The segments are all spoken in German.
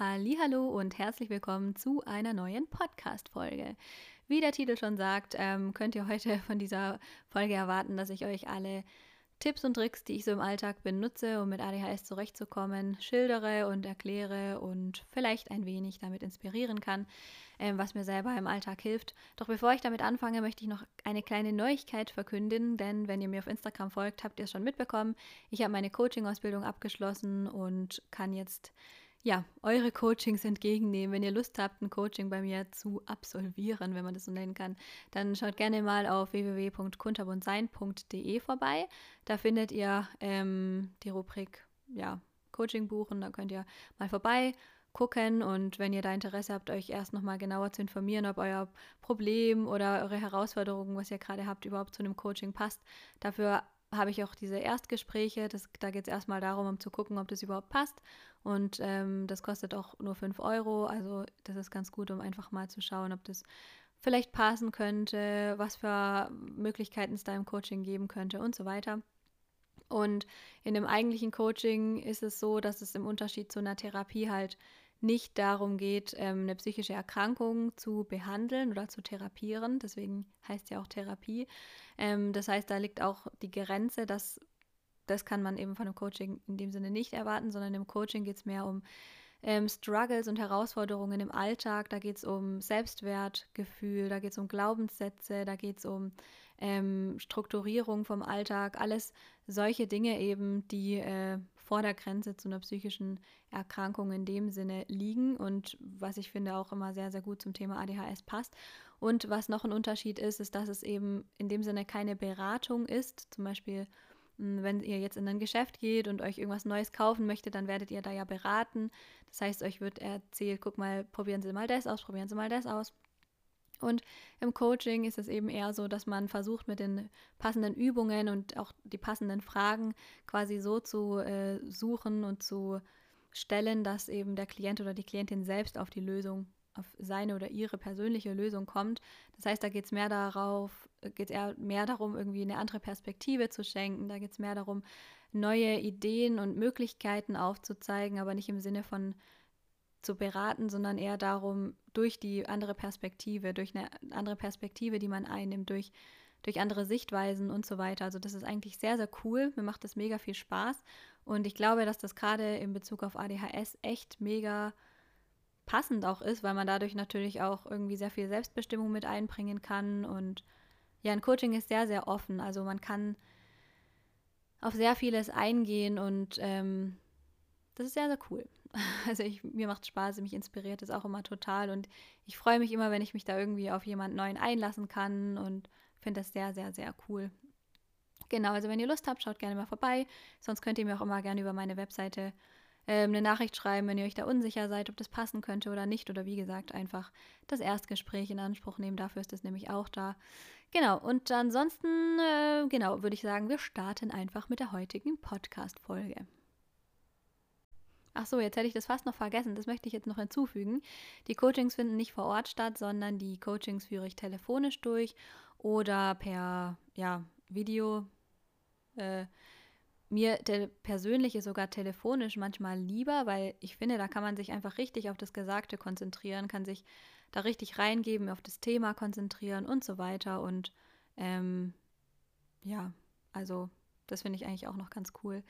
Hallo und herzlich willkommen zu einer neuen Podcast-Folge. Wie der Titel schon sagt, ähm, könnt ihr heute von dieser Folge erwarten, dass ich euch alle Tipps und Tricks, die ich so im Alltag benutze, um mit ADHS zurechtzukommen, schildere und erkläre und vielleicht ein wenig damit inspirieren kann, ähm, was mir selber im Alltag hilft. Doch bevor ich damit anfange, möchte ich noch eine kleine Neuigkeit verkünden, denn wenn ihr mir auf Instagram folgt, habt ihr es schon mitbekommen. Ich habe meine Coaching-Ausbildung abgeschlossen und kann jetzt ja, eure Coachings entgegennehmen. Wenn ihr Lust habt, ein Coaching bei mir zu absolvieren, wenn man das so nennen kann, dann schaut gerne mal auf www.kunterbundsein.de vorbei. Da findet ihr ähm, die Rubrik ja, Coaching buchen. Da könnt ihr mal vorbei gucken und wenn ihr da Interesse habt, euch erst nochmal genauer zu informieren, ob euer Problem oder eure Herausforderungen, was ihr gerade habt, überhaupt zu einem Coaching passt. Dafür habe ich auch diese Erstgespräche. Das, da geht es erstmal darum, um zu gucken, ob das überhaupt passt. Und ähm, das kostet auch nur 5 Euro. Also das ist ganz gut, um einfach mal zu schauen, ob das vielleicht passen könnte, was für Möglichkeiten es da im Coaching geben könnte und so weiter. Und in dem eigentlichen Coaching ist es so, dass es im Unterschied zu einer Therapie halt nicht darum geht, ähm, eine psychische Erkrankung zu behandeln oder zu therapieren. Deswegen heißt ja auch Therapie. Ähm, das heißt, da liegt auch die Grenze, dass das kann man eben von einem Coaching in dem Sinne nicht erwarten, sondern im Coaching geht es mehr um ähm, Struggles und Herausforderungen im Alltag. Da geht es um Selbstwertgefühl, da geht es um Glaubenssätze, da geht es um ähm, Strukturierung vom Alltag, alles solche Dinge eben, die äh, vor der Grenze zu einer psychischen Erkrankung in dem Sinne liegen und was ich finde auch immer sehr, sehr gut zum Thema ADHS passt. Und was noch ein Unterschied ist, ist, dass es eben in dem Sinne keine Beratung ist. Zum Beispiel, hm, wenn ihr jetzt in ein Geschäft geht und euch irgendwas Neues kaufen möchtet, dann werdet ihr da ja beraten. Das heißt, euch wird erzählt, guck mal, probieren Sie mal das aus, probieren Sie mal das aus. Und im Coaching ist es eben eher so, dass man versucht, mit den passenden Übungen und auch die passenden Fragen quasi so zu äh, suchen und zu stellen, dass eben der Klient oder die Klientin selbst auf die Lösung, auf seine oder ihre persönliche Lösung kommt. Das heißt, da geht es mehr darauf, geht eher mehr darum, irgendwie eine andere Perspektive zu schenken. Da geht es mehr darum, neue Ideen und Möglichkeiten aufzuzeigen, aber nicht im Sinne von zu beraten, sondern eher darum, durch die andere Perspektive, durch eine andere Perspektive, die man einnimmt, durch, durch andere Sichtweisen und so weiter. Also das ist eigentlich sehr, sehr cool. Mir macht das mega viel Spaß. Und ich glaube, dass das gerade in Bezug auf ADHS echt mega passend auch ist, weil man dadurch natürlich auch irgendwie sehr viel Selbstbestimmung mit einbringen kann. Und ja, ein Coaching ist sehr, sehr offen. Also man kann auf sehr vieles eingehen und ähm, das ist sehr, sehr cool. Also ich, mir macht Spaß, mich inspiriert es auch immer total und ich freue mich immer, wenn ich mich da irgendwie auf jemanden neuen einlassen kann und finde das sehr, sehr, sehr cool. Genau, also wenn ihr Lust habt, schaut gerne mal vorbei. Sonst könnt ihr mir auch immer gerne über meine Webseite äh, eine Nachricht schreiben, wenn ihr euch da unsicher seid, ob das passen könnte oder nicht. Oder wie gesagt, einfach das Erstgespräch in Anspruch nehmen. Dafür ist es nämlich auch da. Genau, und ansonsten, äh, genau, würde ich sagen, wir starten einfach mit der heutigen Podcast-Folge. Ach so, jetzt hätte ich das fast noch vergessen. Das möchte ich jetzt noch hinzufügen. Die Coachings finden nicht vor Ort statt, sondern die Coachings führe ich telefonisch durch oder per ja, Video. Äh, mir persönlich ist sogar telefonisch manchmal lieber, weil ich finde, da kann man sich einfach richtig auf das Gesagte konzentrieren, kann sich da richtig reingeben, auf das Thema konzentrieren und so weiter. Und ähm, ja, also das finde ich eigentlich auch noch ganz cool.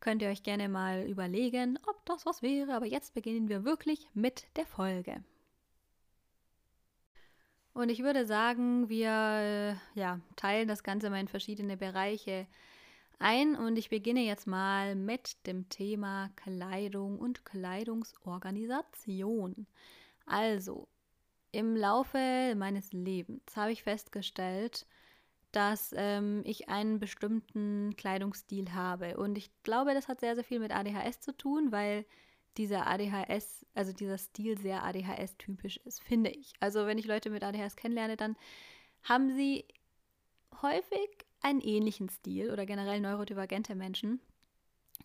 Könnt ihr euch gerne mal überlegen, ob das was wäre. Aber jetzt beginnen wir wirklich mit der Folge. Und ich würde sagen, wir äh, ja, teilen das Ganze mal in verschiedene Bereiche ein. Und ich beginne jetzt mal mit dem Thema Kleidung und Kleidungsorganisation. Also, im Laufe meines Lebens habe ich festgestellt, dass ähm, ich einen bestimmten Kleidungsstil habe. Und ich glaube, das hat sehr, sehr viel mit ADHS zu tun, weil dieser ADHS, also dieser Stil sehr ADHS-typisch ist, finde ich. Also wenn ich Leute mit ADHS kennenlerne, dann haben sie häufig einen ähnlichen Stil oder generell neurodivergente Menschen.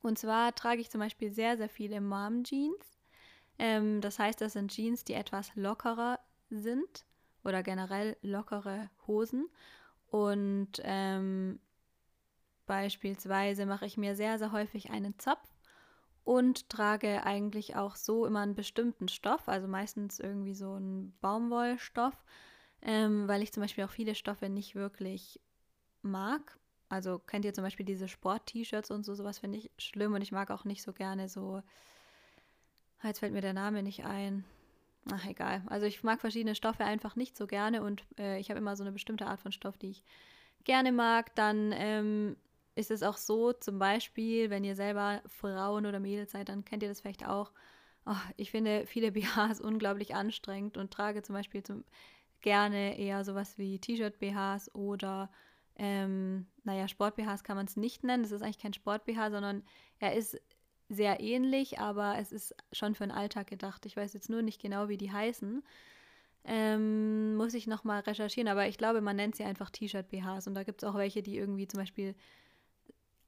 Und zwar trage ich zum Beispiel sehr, sehr viele Mom-Jeans. Ähm, das heißt, das sind Jeans, die etwas lockerer sind oder generell lockere Hosen. Und ähm, beispielsweise mache ich mir sehr, sehr häufig einen Zopf und trage eigentlich auch so immer einen bestimmten Stoff, also meistens irgendwie so einen Baumwollstoff, ähm, weil ich zum Beispiel auch viele Stoffe nicht wirklich mag. Also kennt ihr zum Beispiel diese Sport-T-Shirts und so, sowas finde ich schlimm und ich mag auch nicht so gerne so, jetzt fällt mir der Name nicht ein. Ach, egal. Also ich mag verschiedene Stoffe einfach nicht so gerne und äh, ich habe immer so eine bestimmte Art von Stoff, die ich gerne mag. Dann ähm, ist es auch so, zum Beispiel, wenn ihr selber Frauen oder Mädels seid, dann kennt ihr das vielleicht auch. Oh, ich finde viele BHs unglaublich anstrengend und trage zum Beispiel zum, gerne eher sowas wie T-Shirt-BHs oder, ähm, naja, Sport-BHs kann man es nicht nennen. Das ist eigentlich kein Sport-BH, sondern er ist sehr ähnlich, aber es ist schon für den Alltag gedacht. Ich weiß jetzt nur nicht genau, wie die heißen. Ähm, muss ich nochmal recherchieren, aber ich glaube, man nennt sie einfach T-Shirt-BHs und da gibt es auch welche, die irgendwie zum Beispiel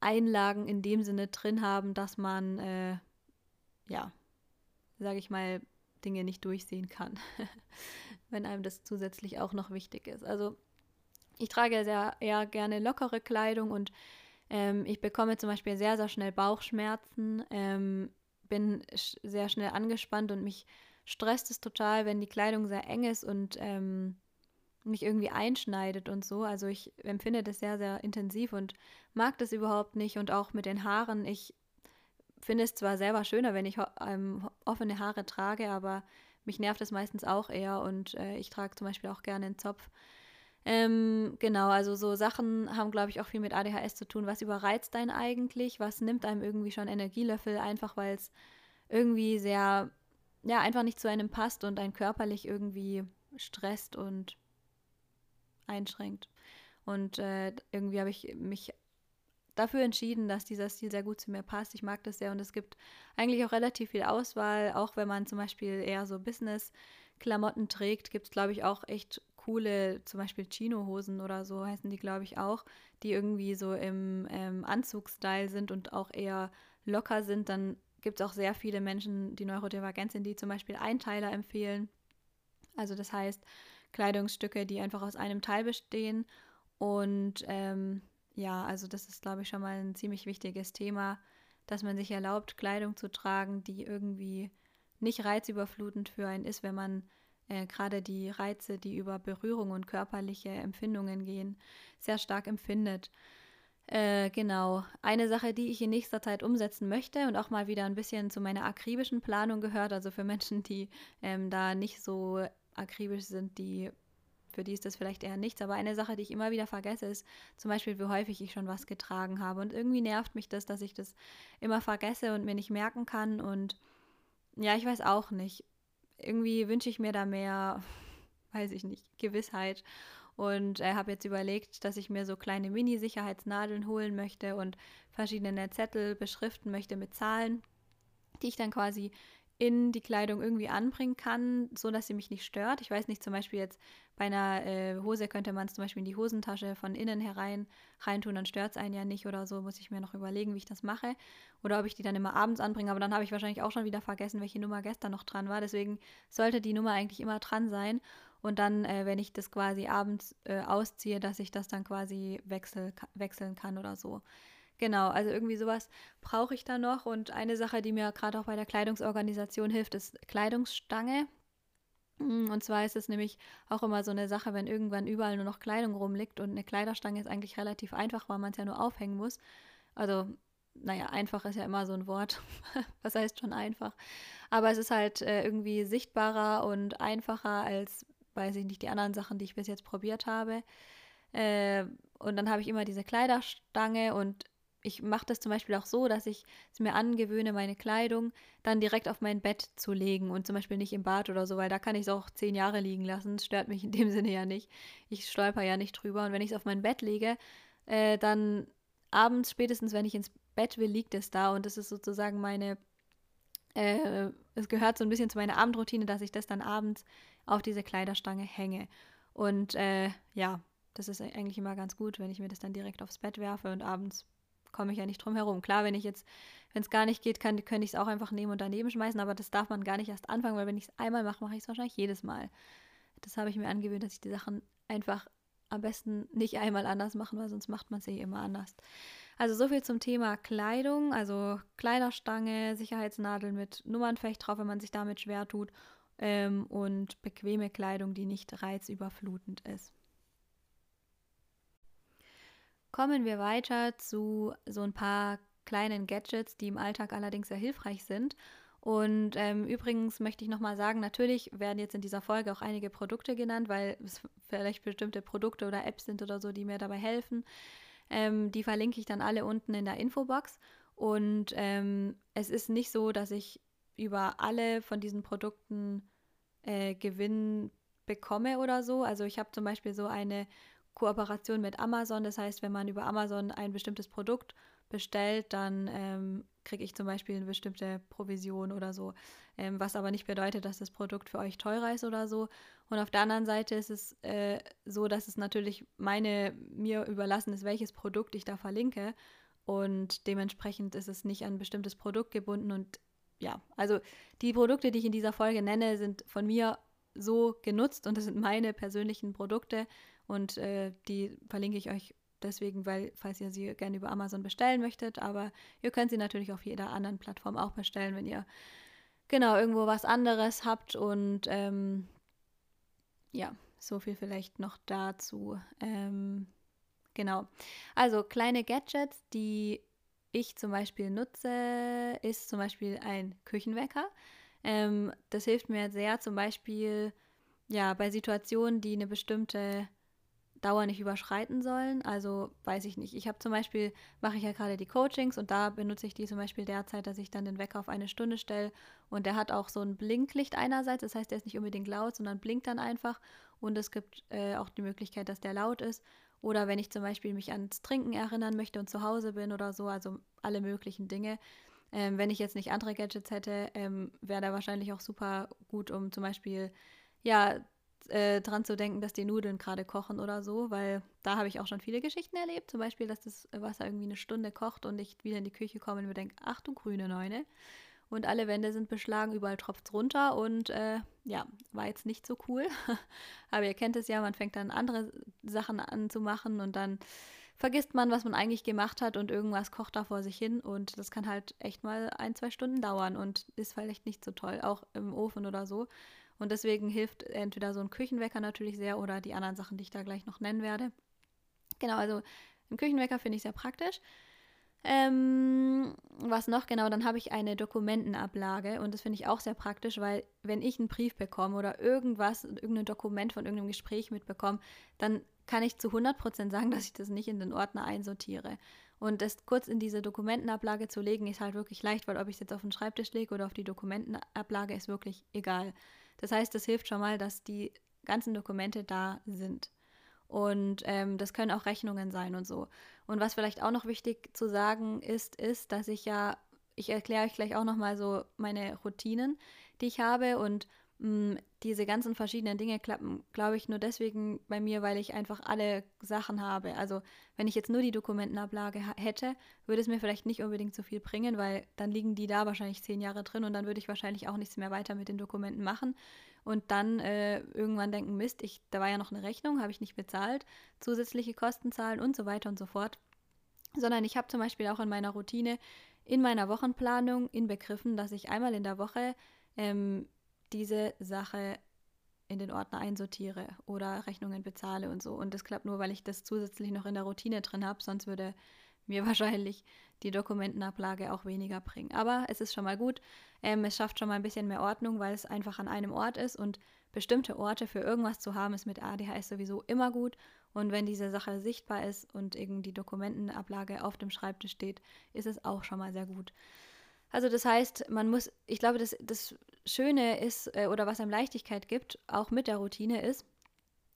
Einlagen in dem Sinne drin haben, dass man, äh, ja, sage ich mal, Dinge nicht durchsehen kann, wenn einem das zusätzlich auch noch wichtig ist. Also ich trage sehr eher gerne lockere Kleidung und ähm, ich bekomme zum Beispiel sehr, sehr schnell Bauchschmerzen, ähm, bin sch sehr schnell angespannt und mich stresst es total, wenn die Kleidung sehr eng ist und ähm, mich irgendwie einschneidet und so. Also ich empfinde das sehr, sehr intensiv und mag das überhaupt nicht. Und auch mit den Haaren, ich finde es zwar selber schöner, wenn ich ähm, offene Haare trage, aber mich nervt es meistens auch eher und äh, ich trage zum Beispiel auch gerne einen Zopf. Ähm, genau, also so Sachen haben, glaube ich, auch viel mit ADHS zu tun. Was überreizt einen eigentlich? Was nimmt einem irgendwie schon Energielöffel? Einfach weil es irgendwie sehr, ja, einfach nicht zu einem passt und einen körperlich irgendwie stresst und einschränkt. Und äh, irgendwie habe ich mich dafür entschieden, dass dieser Stil sehr gut zu mir passt. Ich mag das sehr und es gibt eigentlich auch relativ viel Auswahl. Auch wenn man zum Beispiel eher so Business-Klamotten trägt, gibt es, glaube ich, auch echt coole, zum Beispiel Chino-Hosen oder so heißen die, glaube ich, auch, die irgendwie so im ähm, Anzugsstyle sind und auch eher locker sind. Dann gibt es auch sehr viele Menschen, die neurodivergent sind, die zum Beispiel Einteiler empfehlen. Also das heißt, Kleidungsstücke, die einfach aus einem Teil bestehen. Und ähm, ja, also das ist, glaube ich, schon mal ein ziemlich wichtiges Thema, dass man sich erlaubt, Kleidung zu tragen, die irgendwie nicht reizüberflutend für einen ist, wenn man äh, gerade die Reize, die über Berührung und körperliche Empfindungen gehen, sehr stark empfindet. Äh, genau. Eine Sache, die ich in nächster Zeit umsetzen möchte und auch mal wieder ein bisschen zu meiner akribischen Planung gehört, also für Menschen, die ähm, da nicht so akribisch sind, die für die ist das vielleicht eher nichts. Aber eine Sache, die ich immer wieder vergesse, ist zum Beispiel, wie häufig ich schon was getragen habe. Und irgendwie nervt mich das, dass ich das immer vergesse und mir nicht merken kann. Und ja, ich weiß auch nicht. Irgendwie wünsche ich mir da mehr, weiß ich nicht, Gewissheit. Und äh, habe jetzt überlegt, dass ich mir so kleine Mini-Sicherheitsnadeln holen möchte und verschiedene Zettel beschriften möchte mit Zahlen, die ich dann quasi in die Kleidung irgendwie anbringen kann, so dass sie mich nicht stört. Ich weiß nicht, zum Beispiel jetzt bei einer äh, Hose könnte man es zum Beispiel in die Hosentasche von innen herein reintun, dann stört es einen ja nicht oder so. Muss ich mir noch überlegen, wie ich das mache. Oder ob ich die dann immer abends anbringe, aber dann habe ich wahrscheinlich auch schon wieder vergessen, welche Nummer gestern noch dran war. Deswegen sollte die Nummer eigentlich immer dran sein. Und dann, äh, wenn ich das quasi abends äh, ausziehe, dass ich das dann quasi wechsel, wechseln kann oder so. Genau, also irgendwie sowas brauche ich da noch. Und eine Sache, die mir gerade auch bei der Kleidungsorganisation hilft, ist Kleidungsstange. Mm, und zwar ist es nämlich auch immer so eine Sache, wenn irgendwann überall nur noch Kleidung rumliegt und eine Kleiderstange ist eigentlich relativ einfach, weil man es ja nur aufhängen muss. Also, naja, einfach ist ja immer so ein Wort. Was heißt schon einfach? Aber es ist halt äh, irgendwie sichtbarer und einfacher als, weiß ich nicht, die anderen Sachen, die ich bis jetzt probiert habe. Äh, und dann habe ich immer diese Kleiderstange und ich mache das zum Beispiel auch so, dass ich es mir angewöhne, meine Kleidung dann direkt auf mein Bett zu legen und zum Beispiel nicht im Bad oder so, weil da kann ich es auch zehn Jahre liegen lassen. Das stört mich in dem Sinne ja nicht. Ich stolper ja nicht drüber. Und wenn ich es auf mein Bett lege, äh, dann abends, spätestens wenn ich ins Bett will, liegt es da. Und das ist sozusagen meine, äh, es gehört so ein bisschen zu meiner Abendroutine, dass ich das dann abends auf diese Kleiderstange hänge. Und äh, ja, das ist eigentlich immer ganz gut, wenn ich mir das dann direkt aufs Bett werfe und abends komme ich ja nicht drum herum. Klar, wenn ich jetzt, wenn es gar nicht geht, kann, könnte ich es auch einfach nehmen und daneben schmeißen, aber das darf man gar nicht erst anfangen, weil wenn ich es einmal mache, mache ich es wahrscheinlich jedes Mal. Das habe ich mir angewöhnt, dass ich die Sachen einfach am besten nicht einmal anders mache, weil sonst macht man eh immer anders. Also so viel zum Thema Kleidung, also Kleiderstange, Sicherheitsnadeln mit Nummernfecht drauf, wenn man sich damit schwer tut ähm, und bequeme Kleidung, die nicht reizüberflutend ist. Kommen wir weiter zu so ein paar kleinen Gadgets, die im Alltag allerdings sehr hilfreich sind. Und ähm, übrigens möchte ich nochmal sagen, natürlich werden jetzt in dieser Folge auch einige Produkte genannt, weil es vielleicht bestimmte Produkte oder Apps sind oder so, die mir dabei helfen. Ähm, die verlinke ich dann alle unten in der Infobox. Und ähm, es ist nicht so, dass ich über alle von diesen Produkten äh, Gewinn bekomme oder so. Also ich habe zum Beispiel so eine Kooperation mit Amazon. Das heißt, wenn man über Amazon ein bestimmtes Produkt bestellt, dann ähm, kriege ich zum Beispiel eine bestimmte Provision oder so. Ähm, was aber nicht bedeutet, dass das Produkt für euch teurer ist oder so. Und auf der anderen Seite ist es äh, so, dass es natürlich meine, mir überlassen ist, welches Produkt ich da verlinke. Und dementsprechend ist es nicht an ein bestimmtes Produkt gebunden. Und ja, also die Produkte, die ich in dieser Folge nenne, sind von mir so genutzt und das sind meine persönlichen Produkte. Und äh, die verlinke ich euch deswegen, weil, falls ihr sie gerne über Amazon bestellen möchtet, aber ihr könnt sie natürlich auf jeder anderen Plattform auch bestellen, wenn ihr genau irgendwo was anderes habt und ähm, ja, so viel vielleicht noch dazu. Ähm, genau. Also kleine Gadgets, die ich zum Beispiel nutze, ist zum Beispiel ein Küchenwecker. Ähm, das hilft mir sehr zum Beispiel ja bei Situationen, die eine bestimmte Dauer nicht überschreiten sollen. Also weiß ich nicht. Ich habe zum Beispiel, mache ich ja gerade die Coachings und da benutze ich die zum Beispiel derzeit, dass ich dann den Wecker auf eine Stunde stelle und der hat auch so ein Blinklicht einerseits, das heißt, der ist nicht unbedingt laut, sondern blinkt dann einfach und es gibt äh, auch die Möglichkeit, dass der laut ist. Oder wenn ich zum Beispiel mich ans Trinken erinnern möchte und zu Hause bin oder so, also alle möglichen Dinge. Ähm, wenn ich jetzt nicht andere Gadgets hätte, ähm, wäre der wahrscheinlich auch super gut, um zum Beispiel ja äh, dran zu denken, dass die Nudeln gerade kochen oder so, weil da habe ich auch schon viele Geschichten erlebt. Zum Beispiel, dass das Wasser irgendwie eine Stunde kocht und ich wieder in die Küche komme und mir denke, ach du grüne Neune. Und alle Wände sind beschlagen, überall tropft es runter und äh, ja, war jetzt nicht so cool. Aber ihr kennt es ja, man fängt dann andere Sachen an zu machen und dann vergisst man, was man eigentlich gemacht hat und irgendwas kocht da vor sich hin und das kann halt echt mal ein, zwei Stunden dauern und ist vielleicht nicht so toll, auch im Ofen oder so. Und deswegen hilft entweder so ein Küchenwecker natürlich sehr oder die anderen Sachen, die ich da gleich noch nennen werde. Genau, also ein Küchenwecker finde ich sehr praktisch. Ähm, was noch genau, dann habe ich eine Dokumentenablage und das finde ich auch sehr praktisch, weil wenn ich einen Brief bekomme oder irgendwas, irgendein Dokument von irgendeinem Gespräch mitbekomme, dann kann ich zu 100% sagen, dass ich das nicht in den Ordner einsortiere. Und das kurz in diese Dokumentenablage zu legen, ist halt wirklich leicht, weil ob ich es jetzt auf den Schreibtisch lege oder auf die Dokumentenablage, ist wirklich egal. Das heißt, das hilft schon mal, dass die ganzen Dokumente da sind. Und ähm, das können auch Rechnungen sein und so. Und was vielleicht auch noch wichtig zu sagen ist, ist, dass ich ja, ich erkläre euch gleich auch nochmal so meine Routinen, die ich habe. Und diese ganzen verschiedenen Dinge klappen, glaube ich, nur deswegen bei mir, weil ich einfach alle Sachen habe. Also wenn ich jetzt nur die Dokumentenablage hätte, würde es mir vielleicht nicht unbedingt so viel bringen, weil dann liegen die da wahrscheinlich zehn Jahre drin und dann würde ich wahrscheinlich auch nichts mehr weiter mit den Dokumenten machen. Und dann äh, irgendwann denken, Mist, ich, da war ja noch eine Rechnung, habe ich nicht bezahlt, zusätzliche Kosten zahlen und so weiter und so fort. Sondern ich habe zum Beispiel auch in meiner Routine, in meiner Wochenplanung inbegriffen, dass ich einmal in der Woche ähm, diese Sache in den Ordner einsortiere oder Rechnungen bezahle und so. Und das klappt nur, weil ich das zusätzlich noch in der Routine drin habe, sonst würde mir wahrscheinlich die Dokumentenablage auch weniger bringen. Aber es ist schon mal gut. Ähm, es schafft schon mal ein bisschen mehr Ordnung, weil es einfach an einem Ort ist und bestimmte Orte für irgendwas zu haben, ist mit ADHS sowieso immer gut. Und wenn diese Sache sichtbar ist und irgendwie die Dokumentenablage auf dem Schreibtisch steht, ist es auch schon mal sehr gut. Also das heißt, man muss, ich glaube, das, das Schöne ist, äh, oder was einem Leichtigkeit gibt, auch mit der Routine ist,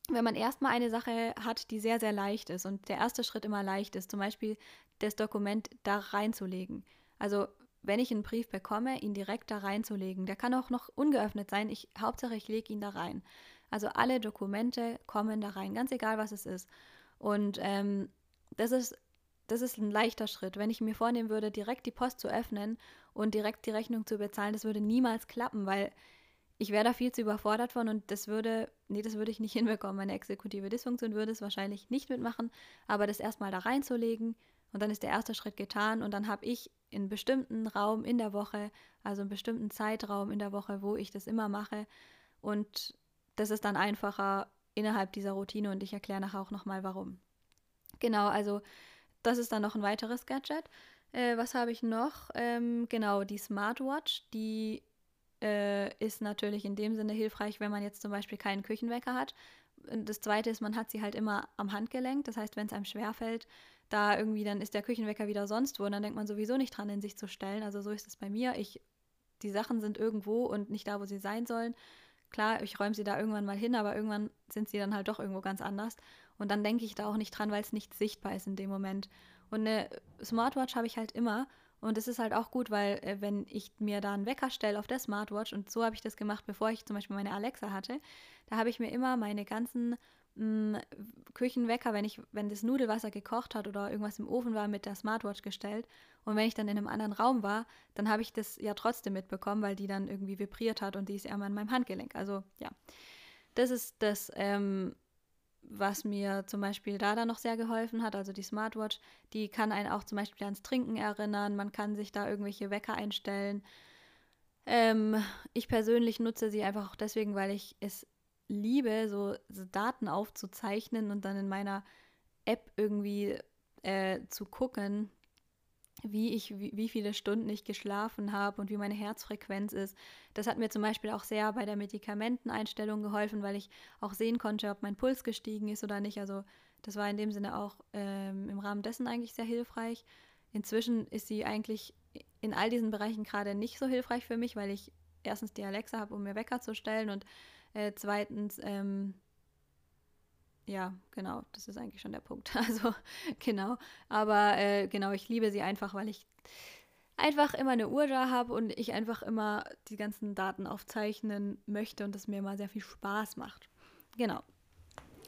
wenn man erstmal eine Sache hat, die sehr, sehr leicht ist und der erste Schritt immer leicht ist, zum Beispiel das Dokument da reinzulegen. Also wenn ich einen Brief bekomme, ihn direkt da reinzulegen. Der kann auch noch ungeöffnet sein. Ich, Hauptsache, ich lege ihn da rein. Also alle Dokumente kommen da rein, ganz egal, was es ist. Und ähm, das ist das ist ein leichter Schritt. Wenn ich mir vornehmen würde, direkt die Post zu öffnen und direkt die Rechnung zu bezahlen, das würde niemals klappen, weil ich wäre da viel zu überfordert von und das würde, nee, das würde ich nicht hinbekommen. Meine exekutive Dysfunktion würde es wahrscheinlich nicht mitmachen, aber das erstmal da reinzulegen und dann ist der erste Schritt getan und dann habe ich in bestimmten Raum in der Woche, also einen bestimmten Zeitraum in der Woche, wo ich das immer mache und das ist dann einfacher innerhalb dieser Routine und ich erkläre nachher auch nochmal warum. Genau, also das ist dann noch ein weiteres Gadget. Äh, was habe ich noch? Ähm, genau, die Smartwatch, die äh, ist natürlich in dem Sinne hilfreich, wenn man jetzt zum Beispiel keinen Küchenwecker hat. Und das zweite ist, man hat sie halt immer am Handgelenk. Das heißt, wenn es einem schwerfällt, da irgendwie, dann ist der Küchenwecker wieder sonst wo und dann denkt man sowieso nicht dran, in sich zu stellen. Also so ist es bei mir. Ich, die Sachen sind irgendwo und nicht da, wo sie sein sollen. Klar, ich räume sie da irgendwann mal hin, aber irgendwann sind sie dann halt doch irgendwo ganz anders. Und dann denke ich da auch nicht dran, weil es nicht sichtbar ist in dem Moment. Und eine Smartwatch habe ich halt immer. Und es ist halt auch gut, weil äh, wenn ich mir da einen Wecker stelle auf der Smartwatch, und so habe ich das gemacht, bevor ich zum Beispiel meine Alexa hatte, da habe ich mir immer meine ganzen mh, mm, Küchenwecker, wenn ich, wenn das Nudelwasser gekocht hat oder irgendwas im Ofen war, mit der Smartwatch gestellt. Und wenn ich dann in einem anderen Raum war, dann habe ich das ja trotzdem mitbekommen, weil die dann irgendwie vibriert hat und die ist ja immer in meinem Handgelenk. Also ja, das ist das, ähm, was mir zum Beispiel da dann noch sehr geholfen hat, also die Smartwatch, die kann einen auch zum Beispiel ans Trinken erinnern, man kann sich da irgendwelche Wecker einstellen. Ähm, ich persönlich nutze sie einfach auch deswegen, weil ich es liebe, so, Daten aufzuzeichnen und dann in meiner App irgendwie äh, zu gucken, wie ich, wie, viele Stunden ich geschlafen habe und wie meine Herzfrequenz ist. Das hat mir zum Beispiel auch sehr bei der Medikamenteneinstellung geholfen, weil ich auch sehen konnte, ob mein Puls gestiegen ist oder nicht. Also das war in dem Sinne auch ähm, im Rahmen dessen eigentlich sehr hilfreich. Inzwischen ist sie eigentlich in all diesen Bereichen gerade nicht so hilfreich für mich, weil ich erstens die Alexa habe, um mir Wecker zu stellen und äh, zweitens ähm, ja, genau, das ist eigentlich schon der Punkt. Also, genau. Aber äh, genau, ich liebe sie einfach, weil ich einfach immer eine Uhr da habe und ich einfach immer die ganzen Daten aufzeichnen möchte und es mir immer sehr viel Spaß macht. Genau.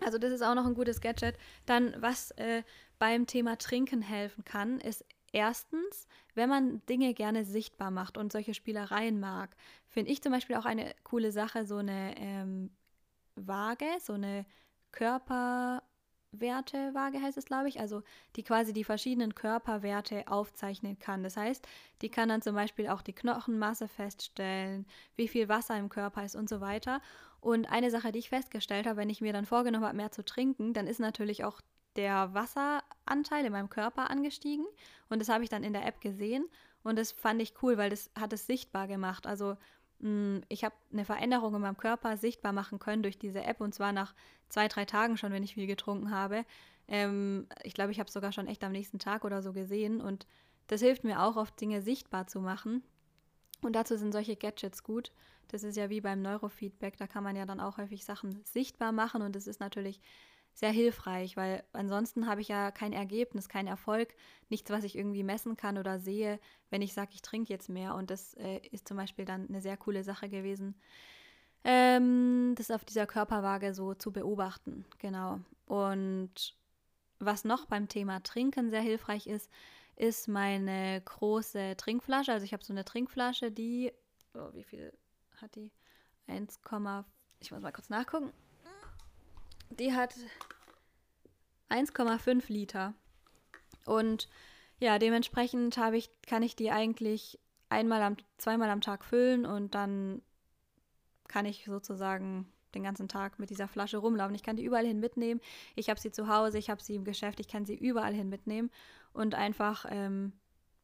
Also das ist auch noch ein gutes Gadget. Dann, was äh, beim Thema Trinken helfen kann, ist erstens, wenn man Dinge gerne sichtbar macht und solche Spielereien mag, finde ich zum Beispiel auch eine coole Sache, so eine ähm, Waage, so eine Körperwertewaage heißt es, glaube ich, also die quasi die verschiedenen Körperwerte aufzeichnen kann. Das heißt, die kann dann zum Beispiel auch die Knochenmasse feststellen, wie viel Wasser im Körper ist und so weiter. Und eine Sache, die ich festgestellt habe, wenn ich mir dann vorgenommen habe, mehr zu trinken, dann ist natürlich auch der Wasseranteil in meinem Körper angestiegen. Und das habe ich dann in der App gesehen. Und das fand ich cool, weil das hat es sichtbar gemacht. Also ich habe eine Veränderung in meinem Körper sichtbar machen können durch diese App und zwar nach zwei, drei Tagen schon, wenn ich viel getrunken habe. Ähm, ich glaube, ich habe es sogar schon echt am nächsten Tag oder so gesehen und das hilft mir auch oft, Dinge sichtbar zu machen. Und dazu sind solche Gadgets gut. Das ist ja wie beim Neurofeedback, da kann man ja dann auch häufig Sachen sichtbar machen und das ist natürlich sehr hilfreich, weil ansonsten habe ich ja kein Ergebnis, kein Erfolg, nichts, was ich irgendwie messen kann oder sehe, wenn ich sage, ich trinke jetzt mehr. Und das äh, ist zum Beispiel dann eine sehr coole Sache gewesen, ähm, das auf dieser Körperwaage so zu beobachten. Genau. Und was noch beim Thema Trinken sehr hilfreich ist, ist meine große Trinkflasche. Also ich habe so eine Trinkflasche, die, oh, wie viel hat die? 1, ich muss mal kurz nachgucken. Die hat 1,5 Liter. Und ja, dementsprechend habe ich, kann ich die eigentlich einmal am, zweimal am Tag füllen und dann kann ich sozusagen den ganzen Tag mit dieser Flasche rumlaufen. Ich kann die überall hin mitnehmen. Ich habe sie zu Hause, ich habe sie im Geschäft, ich kann sie überall hin mitnehmen und einfach, ähm,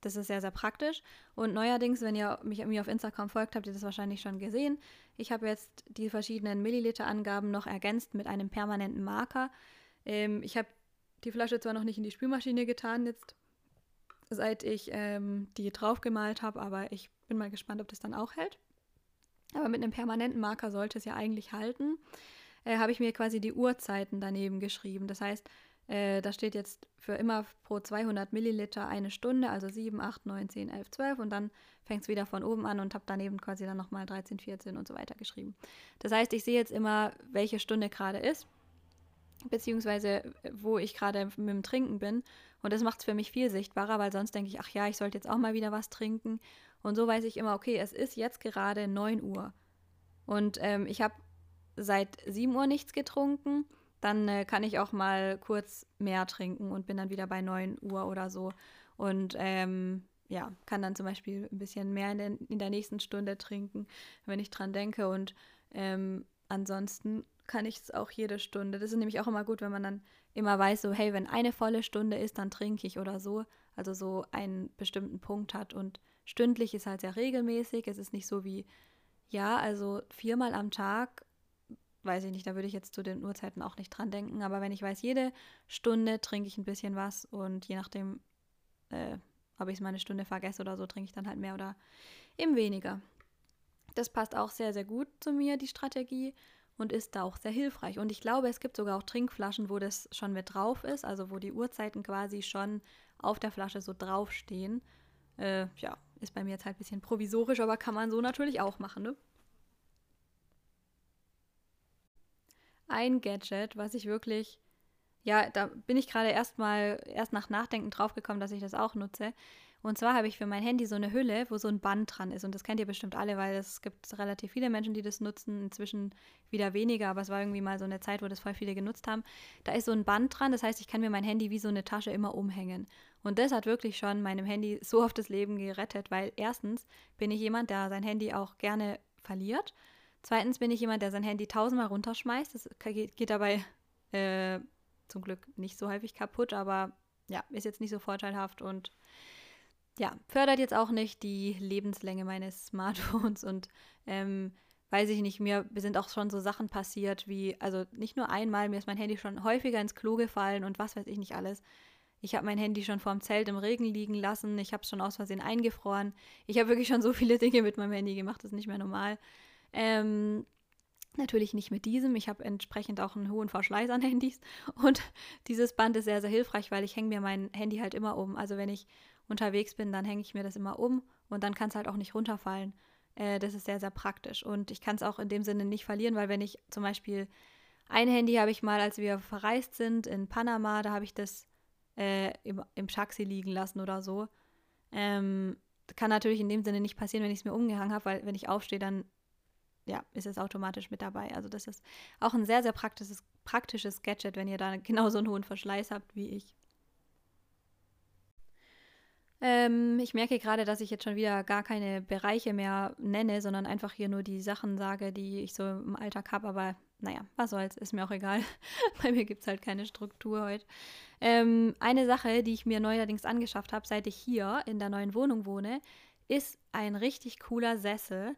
das ist sehr, sehr praktisch. Und neuerdings, wenn ihr mich irgendwie auf Instagram folgt, habt ihr das wahrscheinlich schon gesehen. Ich habe jetzt die verschiedenen Milliliter-Angaben noch ergänzt mit einem permanenten Marker. Ähm, ich habe die Flasche zwar noch nicht in die Spülmaschine getan, jetzt seit ich ähm, die draufgemalt habe, aber ich bin mal gespannt, ob das dann auch hält. Aber mit einem permanenten Marker sollte es ja eigentlich halten. Äh, habe ich mir quasi die Uhrzeiten daneben geschrieben. Das heißt, äh, da steht jetzt für immer pro 200 Milliliter eine Stunde, also 7, 8, 9, 10, 11, 12 und dann fängt es wieder von oben an und habe daneben quasi dann nochmal 13, 14 und so weiter geschrieben. Das heißt, ich sehe jetzt immer, welche Stunde gerade ist, beziehungsweise äh, wo ich gerade mit dem Trinken bin. Und das macht es für mich viel sichtbarer, weil sonst denke ich, ach ja, ich sollte jetzt auch mal wieder was trinken. Und so weiß ich immer, okay, es ist jetzt gerade 9 Uhr. Und ähm, ich habe seit 7 Uhr nichts getrunken dann äh, kann ich auch mal kurz mehr trinken und bin dann wieder bei 9 Uhr oder so. Und ähm, ja, kann dann zum Beispiel ein bisschen mehr in, den, in der nächsten Stunde trinken, wenn ich dran denke. Und ähm, ansonsten kann ich es auch jede Stunde. Das ist nämlich auch immer gut, wenn man dann immer weiß, so, hey, wenn eine volle Stunde ist, dann trinke ich oder so. Also so einen bestimmten Punkt hat. Und stündlich ist halt sehr regelmäßig. Es ist nicht so wie, ja, also viermal am Tag, weiß ich nicht, da würde ich jetzt zu den Uhrzeiten auch nicht dran denken. Aber wenn ich weiß, jede Stunde trinke ich ein bisschen was und je nachdem, äh, ob ich es mal eine Stunde vergesse oder so, trinke ich dann halt mehr oder eben weniger. Das passt auch sehr, sehr gut zu mir, die Strategie, und ist da auch sehr hilfreich. Und ich glaube, es gibt sogar auch Trinkflaschen, wo das schon mit drauf ist, also wo die Uhrzeiten quasi schon auf der Flasche so draufstehen. Äh, ja, ist bei mir jetzt halt ein bisschen provisorisch, aber kann man so natürlich auch machen, ne? Ein Gadget, was ich wirklich ja, da bin ich gerade erst mal erst nach Nachdenken draufgekommen, dass ich das auch nutze. Und zwar habe ich für mein Handy so eine Hülle, wo so ein Band dran ist. Und das kennt ihr bestimmt alle, weil es gibt relativ viele Menschen, die das nutzen. Inzwischen wieder weniger, aber es war irgendwie mal so eine Zeit, wo das voll viele genutzt haben. Da ist so ein Band dran, das heißt, ich kann mir mein Handy wie so eine Tasche immer umhängen. Und das hat wirklich schon meinem Handy so oft das Leben gerettet, weil erstens bin ich jemand, der sein Handy auch gerne verliert. Zweitens bin ich jemand, der sein Handy tausendmal runterschmeißt. Das geht, geht dabei äh, zum Glück nicht so häufig kaputt, aber ja, ist jetzt nicht so vorteilhaft und ja, fördert jetzt auch nicht die Lebenslänge meines Smartphones und ähm, weiß ich nicht, mir sind auch schon so Sachen passiert wie, also nicht nur einmal, mir ist mein Handy schon häufiger ins Klo gefallen und was weiß ich nicht alles. Ich habe mein Handy schon vorm Zelt im Regen liegen lassen, ich habe es schon aus Versehen eingefroren. Ich habe wirklich schon so viele Dinge mit meinem Handy gemacht, das ist nicht mehr normal. Ähm, Natürlich nicht mit diesem. Ich habe entsprechend auch einen hohen Verschleiß an Handys. Und dieses Band ist sehr, sehr hilfreich, weil ich hänge mir mein Handy halt immer um. Also wenn ich unterwegs bin, dann hänge ich mir das immer um und dann kann es halt auch nicht runterfallen. Äh, das ist sehr, sehr praktisch. Und ich kann es auch in dem Sinne nicht verlieren, weil wenn ich zum Beispiel ein Handy habe ich mal, als wir verreist sind in Panama, da habe ich das äh, im, im Taxi liegen lassen oder so. Ähm, kann natürlich in dem Sinne nicht passieren, wenn ich es mir umgehangen habe, weil wenn ich aufstehe, dann ja, ist es automatisch mit dabei. Also das ist auch ein sehr, sehr praktisches, praktisches Gadget, wenn ihr da genauso einen hohen Verschleiß habt wie ich. Ähm, ich merke gerade, dass ich jetzt schon wieder gar keine Bereiche mehr nenne, sondern einfach hier nur die Sachen sage, die ich so im Alltag habe. Aber naja, was soll's, ist mir auch egal. Bei mir gibt es halt keine Struktur heute. Ähm, eine Sache, die ich mir neuerdings angeschafft habe, seit ich hier in der neuen Wohnung wohne, ist ein richtig cooler Sessel.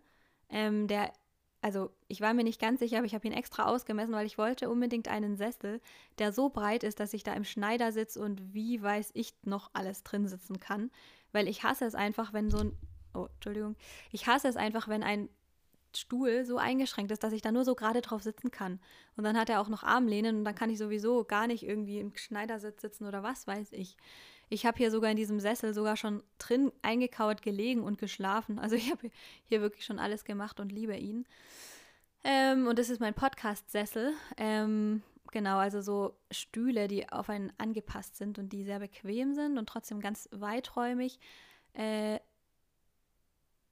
Ähm, der also ich war mir nicht ganz sicher, aber ich habe ihn extra ausgemessen, weil ich wollte unbedingt einen Sessel, der so breit ist, dass ich da im Schneidersitz und wie weiß ich noch alles drin sitzen kann. Weil ich hasse es einfach, wenn so ein, oh, Entschuldigung, ich hasse es einfach, wenn ein Stuhl so eingeschränkt ist, dass ich da nur so gerade drauf sitzen kann. Und dann hat er auch noch Armlehnen und dann kann ich sowieso gar nicht irgendwie im Schneidersitz sitzen oder was weiß ich. Ich habe hier sogar in diesem Sessel sogar schon drin eingekauert gelegen und geschlafen. Also ich habe hier wirklich schon alles gemacht und liebe ihn. Ähm, und das ist mein Podcast-Sessel. Ähm, genau, also so Stühle, die auf einen angepasst sind und die sehr bequem sind und trotzdem ganz weiträumig. Äh,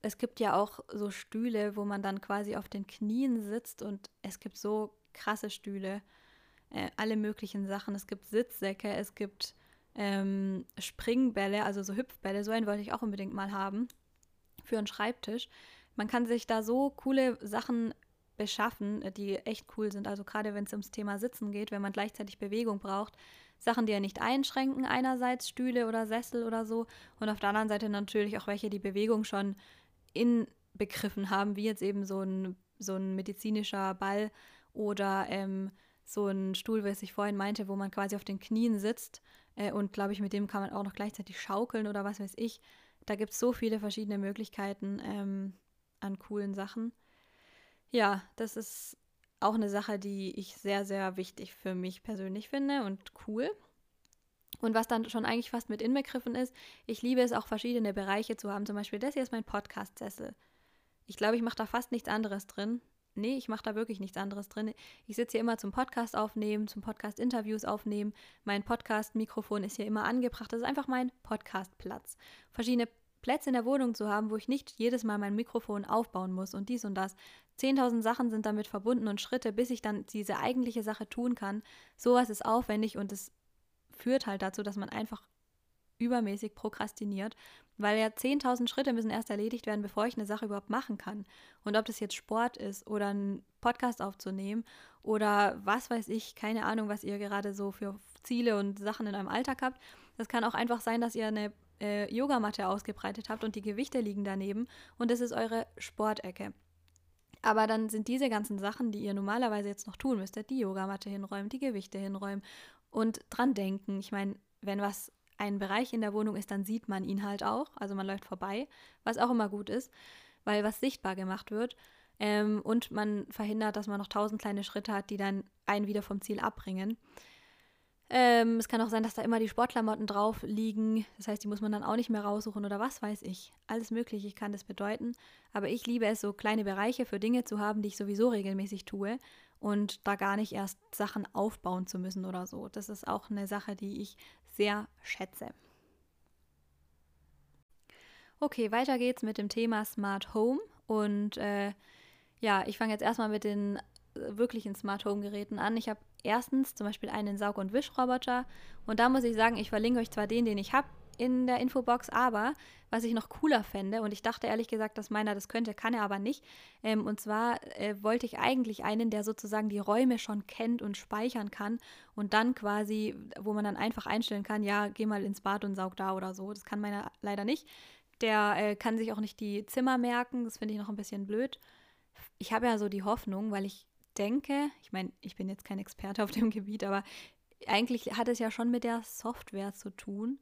es gibt ja auch so Stühle, wo man dann quasi auf den Knien sitzt und es gibt so krasse Stühle. Äh, alle möglichen Sachen. Es gibt Sitzsäcke, es gibt ähm, Springbälle, also so Hüpfbälle, so einen wollte ich auch unbedingt mal haben für einen Schreibtisch. Man kann sich da so coole Sachen beschaffen, die echt cool sind. Also gerade wenn es ums Thema Sitzen geht, wenn man gleichzeitig Bewegung braucht. Sachen, die ja nicht einschränken, einerseits Stühle oder Sessel oder so. Und auf der anderen Seite natürlich auch welche, die Bewegung schon inbegriffen haben, wie jetzt eben so ein, so ein medizinischer Ball oder ähm, so ein Stuhl, was ich vorhin meinte, wo man quasi auf den Knien sitzt äh, und glaube ich, mit dem kann man auch noch gleichzeitig schaukeln oder was weiß ich. Da gibt es so viele verschiedene Möglichkeiten ähm, an coolen Sachen. Ja, das ist auch eine Sache, die ich sehr, sehr wichtig für mich persönlich finde und cool. Und was dann schon eigentlich fast mit inbegriffen ist, ich liebe es auch verschiedene Bereiche zu haben. Zum Beispiel, das hier ist mein Podcast-Sessel. Ich glaube, ich mache da fast nichts anderes drin nee, ich mache da wirklich nichts anderes drin. Ich sitze hier immer zum Podcast aufnehmen, zum Podcast-Interviews aufnehmen. Mein Podcast-Mikrofon ist hier immer angebracht. Das ist einfach mein Podcast-Platz. Verschiedene Plätze in der Wohnung zu haben, wo ich nicht jedes Mal mein Mikrofon aufbauen muss und dies und das. 10.000 Sachen sind damit verbunden und Schritte, bis ich dann diese eigentliche Sache tun kann. Sowas ist aufwendig und es führt halt dazu, dass man einfach übermäßig prokrastiniert, weil ja 10.000 Schritte müssen erst erledigt werden, bevor ich eine Sache überhaupt machen kann. Und ob das jetzt Sport ist oder ein Podcast aufzunehmen oder was weiß ich, keine Ahnung, was ihr gerade so für Ziele und Sachen in eurem Alltag habt. Das kann auch einfach sein, dass ihr eine äh, Yogamatte ausgebreitet habt und die Gewichte liegen daneben und das ist eure Sportecke. Aber dann sind diese ganzen Sachen, die ihr normalerweise jetzt noch tun müsstet, die Yogamatte hinräumen, die Gewichte hinräumen und dran denken. Ich meine, wenn was ein Bereich in der Wohnung ist, dann sieht man ihn halt auch. Also man läuft vorbei, was auch immer gut ist, weil was sichtbar gemacht wird. Ähm, und man verhindert, dass man noch tausend kleine Schritte hat, die dann einen wieder vom Ziel abbringen. Ähm, es kann auch sein, dass da immer die Sportklamotten drauf liegen. Das heißt, die muss man dann auch nicht mehr raussuchen oder was weiß ich. Alles Mögliche kann das bedeuten. Aber ich liebe es, so kleine Bereiche für Dinge zu haben, die ich sowieso regelmäßig tue und da gar nicht erst Sachen aufbauen zu müssen oder so. Das ist auch eine Sache, die ich sehr schätze. Okay, weiter geht's mit dem Thema Smart Home. Und äh, ja, ich fange jetzt erstmal mit den äh, wirklichen Smart Home Geräten an. Ich habe erstens zum Beispiel einen Saug- und Wischroboter. Und da muss ich sagen, ich verlinke euch zwar den, den ich habe, in der Infobox. Aber was ich noch cooler fände, und ich dachte ehrlich gesagt, dass meiner das könnte, kann er aber nicht. Ähm, und zwar äh, wollte ich eigentlich einen, der sozusagen die Räume schon kennt und speichern kann und dann quasi, wo man dann einfach einstellen kann, ja, geh mal ins Bad und saug da oder so. Das kann meiner leider nicht. Der äh, kann sich auch nicht die Zimmer merken. Das finde ich noch ein bisschen blöd. Ich habe ja so die Hoffnung, weil ich denke, ich meine, ich bin jetzt kein Experte auf dem Gebiet, aber eigentlich hat es ja schon mit der Software zu tun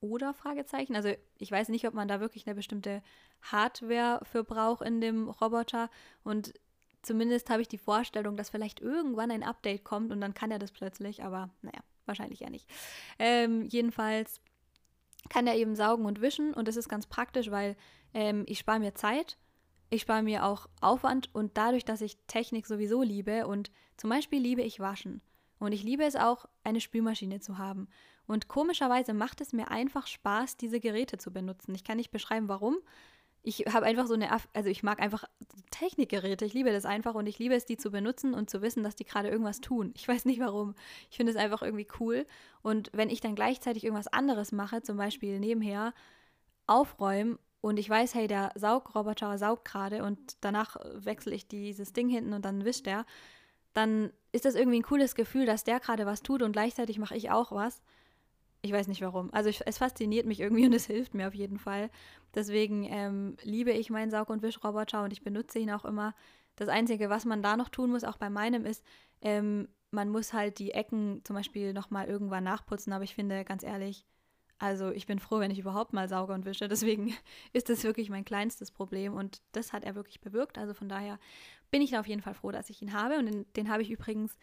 oder Fragezeichen. Also ich weiß nicht, ob man da wirklich eine bestimmte Hardware für braucht in dem Roboter. Und zumindest habe ich die Vorstellung, dass vielleicht irgendwann ein Update kommt und dann kann er das plötzlich, aber naja, wahrscheinlich eher nicht. Ähm, jedenfalls kann er eben saugen und wischen und das ist ganz praktisch, weil ähm, ich spare mir Zeit, ich spare mir auch Aufwand und dadurch, dass ich Technik sowieso liebe und zum Beispiel liebe ich Waschen und ich liebe es auch, eine Spülmaschine zu haben. Und komischerweise macht es mir einfach Spaß, diese Geräte zu benutzen. Ich kann nicht beschreiben, warum. Ich habe einfach so eine, also ich mag einfach Technikgeräte. Ich liebe das einfach und ich liebe es, die zu benutzen und zu wissen, dass die gerade irgendwas tun. Ich weiß nicht warum. Ich finde es einfach irgendwie cool. Und wenn ich dann gleichzeitig irgendwas anderes mache, zum Beispiel nebenher aufräumen und ich weiß, hey, der Saugroboter saugt gerade und danach wechsle ich dieses Ding hinten und dann wischt er, dann ist das irgendwie ein cooles Gefühl, dass der gerade was tut und gleichzeitig mache ich auch was. Ich weiß nicht warum. Also es fasziniert mich irgendwie und es hilft mir auf jeden Fall. Deswegen ähm, liebe ich meinen Saug- und Wischroboter und ich benutze ihn auch immer. Das Einzige, was man da noch tun muss, auch bei meinem, ist, ähm, man muss halt die Ecken zum Beispiel nochmal irgendwann nachputzen. Aber ich finde, ganz ehrlich, also ich bin froh, wenn ich überhaupt mal sauge und wische. Deswegen ist das wirklich mein kleinstes Problem und das hat er wirklich bewirkt. Also von daher bin ich da auf jeden Fall froh, dass ich ihn habe. Und den, den habe ich übrigens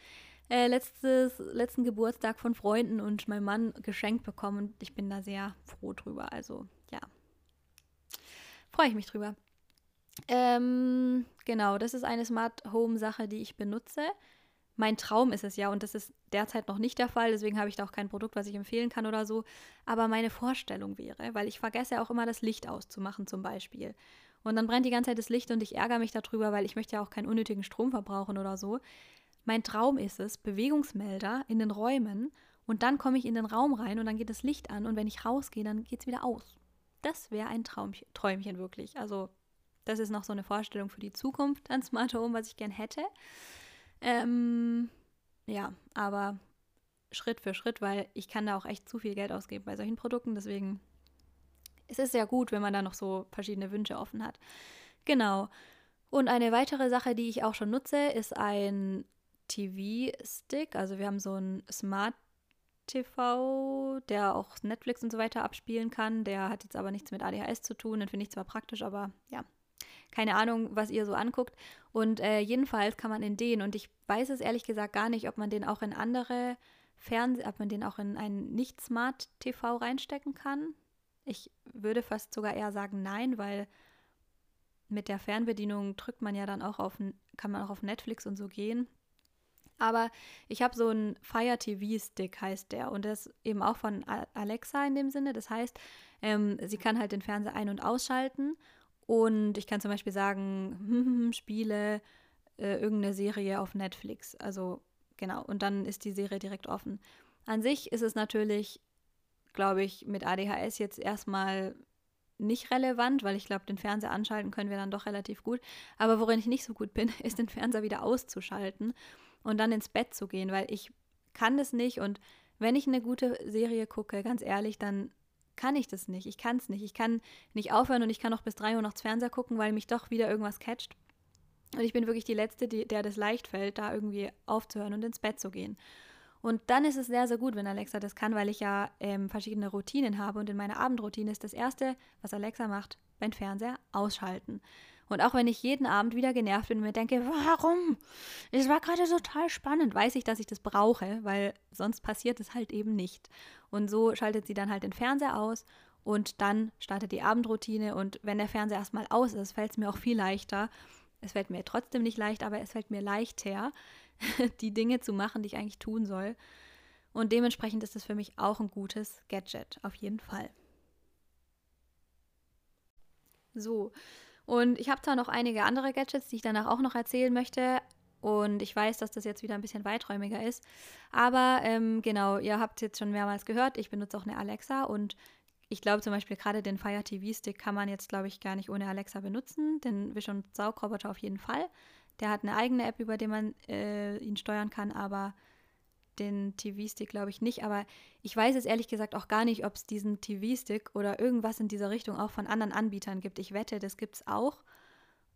äh, letztes, letzten Geburtstag von Freunden und meinem Mann geschenkt bekommen und ich bin da sehr froh drüber. Also ja, freue ich mich drüber. Ähm, genau, das ist eine Smart Home Sache, die ich benutze. Mein Traum ist es ja und das ist derzeit noch nicht der Fall, deswegen habe ich da auch kein Produkt, was ich empfehlen kann oder so. Aber meine Vorstellung wäre, weil ich vergesse auch immer das Licht auszumachen zum Beispiel. Und dann brennt die ganze Zeit das Licht und ich ärgere mich darüber, weil ich möchte ja auch keinen unnötigen Strom verbrauchen oder so. Mein Traum ist es, Bewegungsmelder in den Räumen und dann komme ich in den Raum rein und dann geht das Licht an und wenn ich rausgehe, dann geht es wieder aus. Das wäre ein Traumchen, Träumchen wirklich. Also das ist noch so eine Vorstellung für die Zukunft an Smart Home, was ich gern hätte. Ähm, ja, aber Schritt für Schritt, weil ich kann da auch echt zu viel Geld ausgeben bei solchen Produkten. Deswegen ist es sehr gut, wenn man da noch so verschiedene Wünsche offen hat. Genau. Und eine weitere Sache, die ich auch schon nutze, ist ein TV-Stick. Also wir haben so einen Smart TV, der auch Netflix und so weiter abspielen kann. Der hat jetzt aber nichts mit ADHS zu tun. Den finde ich zwar praktisch, aber ja, keine Ahnung, was ihr so anguckt. Und äh, jedenfalls kann man in den, und ich weiß es ehrlich gesagt gar nicht, ob man den auch in andere Fernseh, ob man den auch in einen Nicht-Smart-TV reinstecken kann. Ich würde fast sogar eher sagen nein, weil mit der Fernbedienung drückt man ja dann auch auf, kann man auch auf Netflix und so gehen. Aber ich habe so einen Fire TV Stick, heißt der. Und das eben auch von Alexa in dem Sinne. Das heißt, ähm, sie kann halt den Fernseher ein- und ausschalten. Und ich kann zum Beispiel sagen, spiele äh, irgendeine Serie auf Netflix. Also genau. Und dann ist die Serie direkt offen. An sich ist es natürlich, glaube ich, mit ADHS jetzt erstmal nicht relevant, weil ich glaube, den Fernseher anschalten können wir dann doch relativ gut. Aber worin ich nicht so gut bin, ist den Fernseher wieder auszuschalten und dann ins Bett zu gehen, weil ich kann das nicht und wenn ich eine gute Serie gucke, ganz ehrlich, dann kann ich das nicht. Ich kann es nicht. Ich kann nicht aufhören und ich kann auch bis 3 Uhr noch Fernseher gucken, weil mich doch wieder irgendwas catcht. Und ich bin wirklich die Letzte, die, der das leicht fällt, da irgendwie aufzuhören und ins Bett zu gehen. Und dann ist es sehr, sehr gut, wenn Alexa das kann, weil ich ja ähm, verschiedene Routinen habe. Und in meiner Abendroutine ist das Erste, was Alexa macht, beim Fernseher ausschalten. Und auch wenn ich jeden Abend wieder genervt bin und mir denke, warum? Es war gerade total spannend, weiß ich, dass ich das brauche, weil sonst passiert es halt eben nicht. Und so schaltet sie dann halt den Fernseher aus und dann startet die Abendroutine. Und wenn der Fernseher erstmal aus ist, fällt es mir auch viel leichter. Es fällt mir trotzdem nicht leicht, aber es fällt mir leichter, die Dinge zu machen, die ich eigentlich tun soll. Und dementsprechend ist es für mich auch ein gutes Gadget, auf jeden Fall. So, und ich habe zwar noch einige andere Gadgets, die ich danach auch noch erzählen möchte. Und ich weiß, dass das jetzt wieder ein bisschen weiträumiger ist. Aber ähm, genau, ihr habt es jetzt schon mehrmals gehört. Ich benutze auch eine Alexa und ich glaube zum Beispiel gerade den Fire TV Stick kann man jetzt, glaube ich, gar nicht ohne Alexa benutzen. Den Wisch- und Saugroboter auf jeden Fall. Der hat eine eigene App, über die man äh, ihn steuern kann, aber den TV-Stick glaube ich nicht. Aber ich weiß es ehrlich gesagt auch gar nicht, ob es diesen TV-Stick oder irgendwas in dieser Richtung auch von anderen Anbietern gibt. Ich wette, das gibt es auch.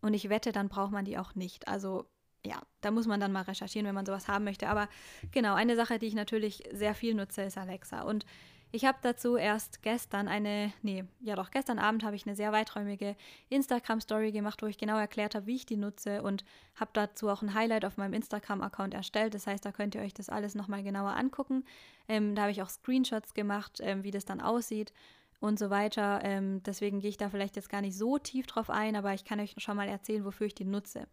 Und ich wette, dann braucht man die auch nicht. Also ja, da muss man dann mal recherchieren, wenn man sowas haben möchte. Aber genau, eine Sache, die ich natürlich sehr viel nutze, ist Alexa. Und ich habe dazu erst gestern eine, nee, ja doch, gestern Abend habe ich eine sehr weiträumige Instagram-Story gemacht, wo ich genau erklärt habe, wie ich die nutze und habe dazu auch ein Highlight auf meinem Instagram-Account erstellt. Das heißt, da könnt ihr euch das alles nochmal genauer angucken. Ähm, da habe ich auch Screenshots gemacht, ähm, wie das dann aussieht und so weiter. Ähm, deswegen gehe ich da vielleicht jetzt gar nicht so tief drauf ein, aber ich kann euch schon mal erzählen, wofür ich die nutze.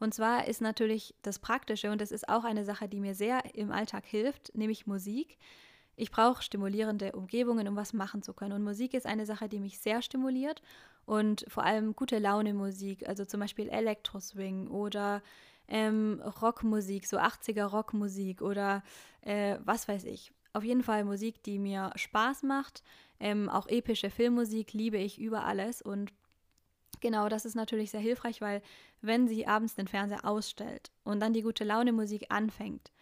Und zwar ist natürlich das Praktische und das ist auch eine Sache, die mir sehr im Alltag hilft, nämlich Musik. Ich brauche stimulierende Umgebungen, um was machen zu können. Und Musik ist eine Sache, die mich sehr stimuliert und vor allem gute Laune Musik, also zum Beispiel Elektroswing oder ähm, Rockmusik, so 80er Rockmusik oder äh, was weiß ich. Auf jeden Fall Musik, die mir Spaß macht. Ähm, auch epische Filmmusik liebe ich über alles und Genau, das ist natürlich sehr hilfreich, weil wenn sie abends den Fernseher ausstellt und dann die gute Laune Musik anfängt,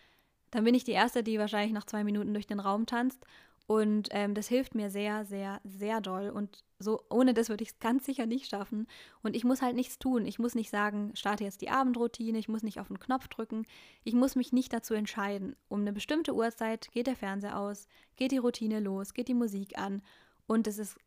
dann bin ich die Erste, die wahrscheinlich nach zwei Minuten durch den Raum tanzt. Und ähm, das hilft mir sehr, sehr, sehr doll. Und so ohne das würde ich es ganz sicher nicht schaffen. Und ich muss halt nichts tun. Ich muss nicht sagen, starte jetzt die Abendroutine. Ich muss nicht auf den Knopf drücken. Ich muss mich nicht dazu entscheiden. Um eine bestimmte Uhrzeit geht der Fernseher aus, geht die Routine los, geht die Musik an. Und es ist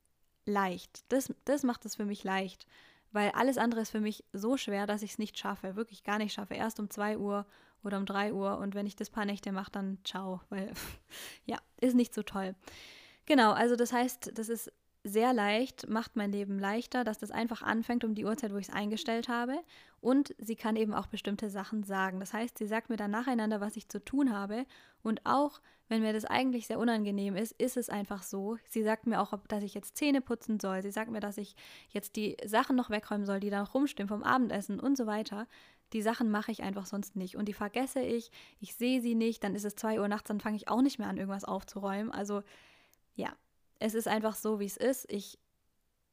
leicht. Das, das macht es für mich leicht. Weil alles andere ist für mich so schwer, dass ich es nicht schaffe. Wirklich gar nicht schaffe. Erst um 2 Uhr oder um 3 Uhr und wenn ich das paar Nächte mache, dann ciao, weil ja, ist nicht so toll. Genau, also das heißt, das ist sehr leicht, macht mein Leben leichter, dass das einfach anfängt um die Uhrzeit, wo ich es eingestellt habe. Und sie kann eben auch bestimmte Sachen sagen. Das heißt, sie sagt mir dann nacheinander, was ich zu tun habe. Und auch wenn mir das eigentlich sehr unangenehm ist, ist es einfach so. Sie sagt mir auch, dass ich jetzt Zähne putzen soll. Sie sagt mir, dass ich jetzt die Sachen noch wegräumen soll, die da noch rumstehen vom Abendessen und so weiter. Die Sachen mache ich einfach sonst nicht. Und die vergesse ich, ich sehe sie nicht, dann ist es 2 Uhr nachts, dann fange ich auch nicht mehr an, irgendwas aufzuräumen. Also ja, es ist einfach so, wie es ist. Ich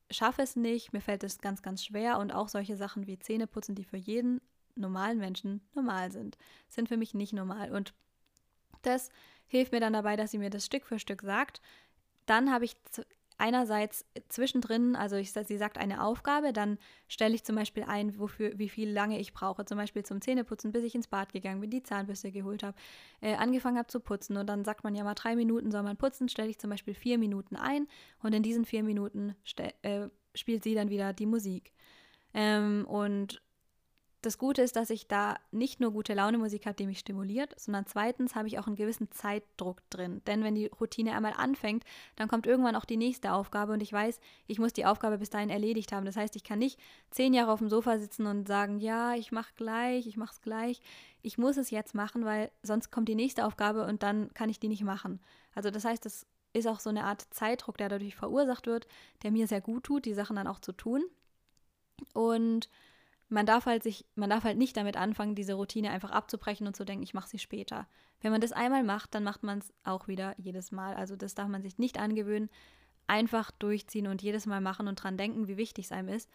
schaffe es nicht, mir fällt es ganz, ganz schwer. Und auch solche Sachen wie Zähneputzen, die für jeden normalen Menschen normal sind, sind für mich nicht normal. Und das hilft mir dann dabei, dass sie mir das Stück für Stück sagt. Dann habe ich einerseits zwischendrin, also ich, sie sagt eine Aufgabe, dann stelle ich zum Beispiel ein, wofür, wie viel lange ich brauche, zum Beispiel zum Zähneputzen, bis ich ins Bad gegangen bin, die Zahnbürste geholt habe, äh, angefangen habe zu putzen und dann sagt man ja mal drei Minuten soll man putzen, stelle ich zum Beispiel vier Minuten ein und in diesen vier Minuten äh, spielt sie dann wieder die Musik. Ähm, und das Gute ist, dass ich da nicht nur gute Laune Musik habe, die mich stimuliert, sondern zweitens habe ich auch einen gewissen Zeitdruck drin. Denn wenn die Routine einmal anfängt, dann kommt irgendwann auch die nächste Aufgabe und ich weiß, ich muss die Aufgabe bis dahin erledigt haben. Das heißt, ich kann nicht zehn Jahre auf dem Sofa sitzen und sagen, ja, ich mache gleich, ich mache es gleich. Ich muss es jetzt machen, weil sonst kommt die nächste Aufgabe und dann kann ich die nicht machen. Also das heißt, es ist auch so eine Art Zeitdruck, der dadurch verursacht wird, der mir sehr gut tut, die Sachen dann auch zu tun. Und man darf halt sich, man darf halt nicht damit anfangen, diese Routine einfach abzubrechen und zu denken, ich mache sie später. Wenn man das einmal macht, dann macht man es auch wieder jedes Mal. Also das darf man sich nicht angewöhnen. Einfach durchziehen und jedes Mal machen und dran denken, wie wichtig es einem ist.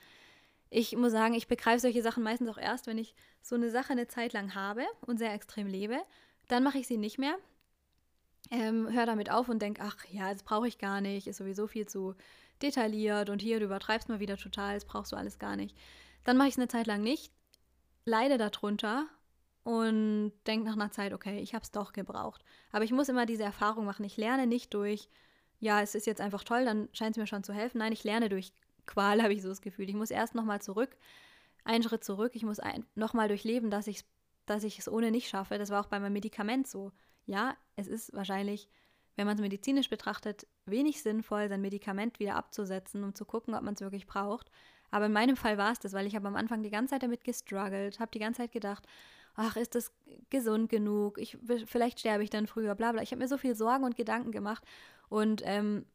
Ich muss sagen, ich begreife solche Sachen meistens auch erst, wenn ich so eine Sache eine Zeit lang habe und sehr extrem lebe. Dann mache ich sie nicht mehr. Ähm, hör damit auf und denke, ach ja, das brauche ich gar nicht, ist sowieso viel zu detailliert und hier, du übertreibst mal wieder total, das brauchst du alles gar nicht. Dann mache ich es eine Zeit lang nicht, leide darunter und denke nach einer Zeit, okay, ich habe es doch gebraucht. Aber ich muss immer diese Erfahrung machen. Ich lerne nicht durch, ja, es ist jetzt einfach toll, dann scheint es mir schon zu helfen. Nein, ich lerne durch Qual, habe ich so das Gefühl. Ich muss erst nochmal zurück, einen Schritt zurück. Ich muss nochmal durchleben, dass ich dass ich es ohne nicht schaffe. Das war auch bei meinem Medikament so. Ja, es ist wahrscheinlich, wenn man es medizinisch betrachtet, wenig sinnvoll, sein Medikament wieder abzusetzen, um zu gucken, ob man es wirklich braucht. Aber in meinem Fall war es das, weil ich habe am Anfang die ganze Zeit damit gestruggelt, habe die ganze Zeit gedacht, ach, ist das gesund genug? Ich, vielleicht sterbe ich dann früher, bla bla. Ich habe mir so viel Sorgen und Gedanken gemacht und ähm,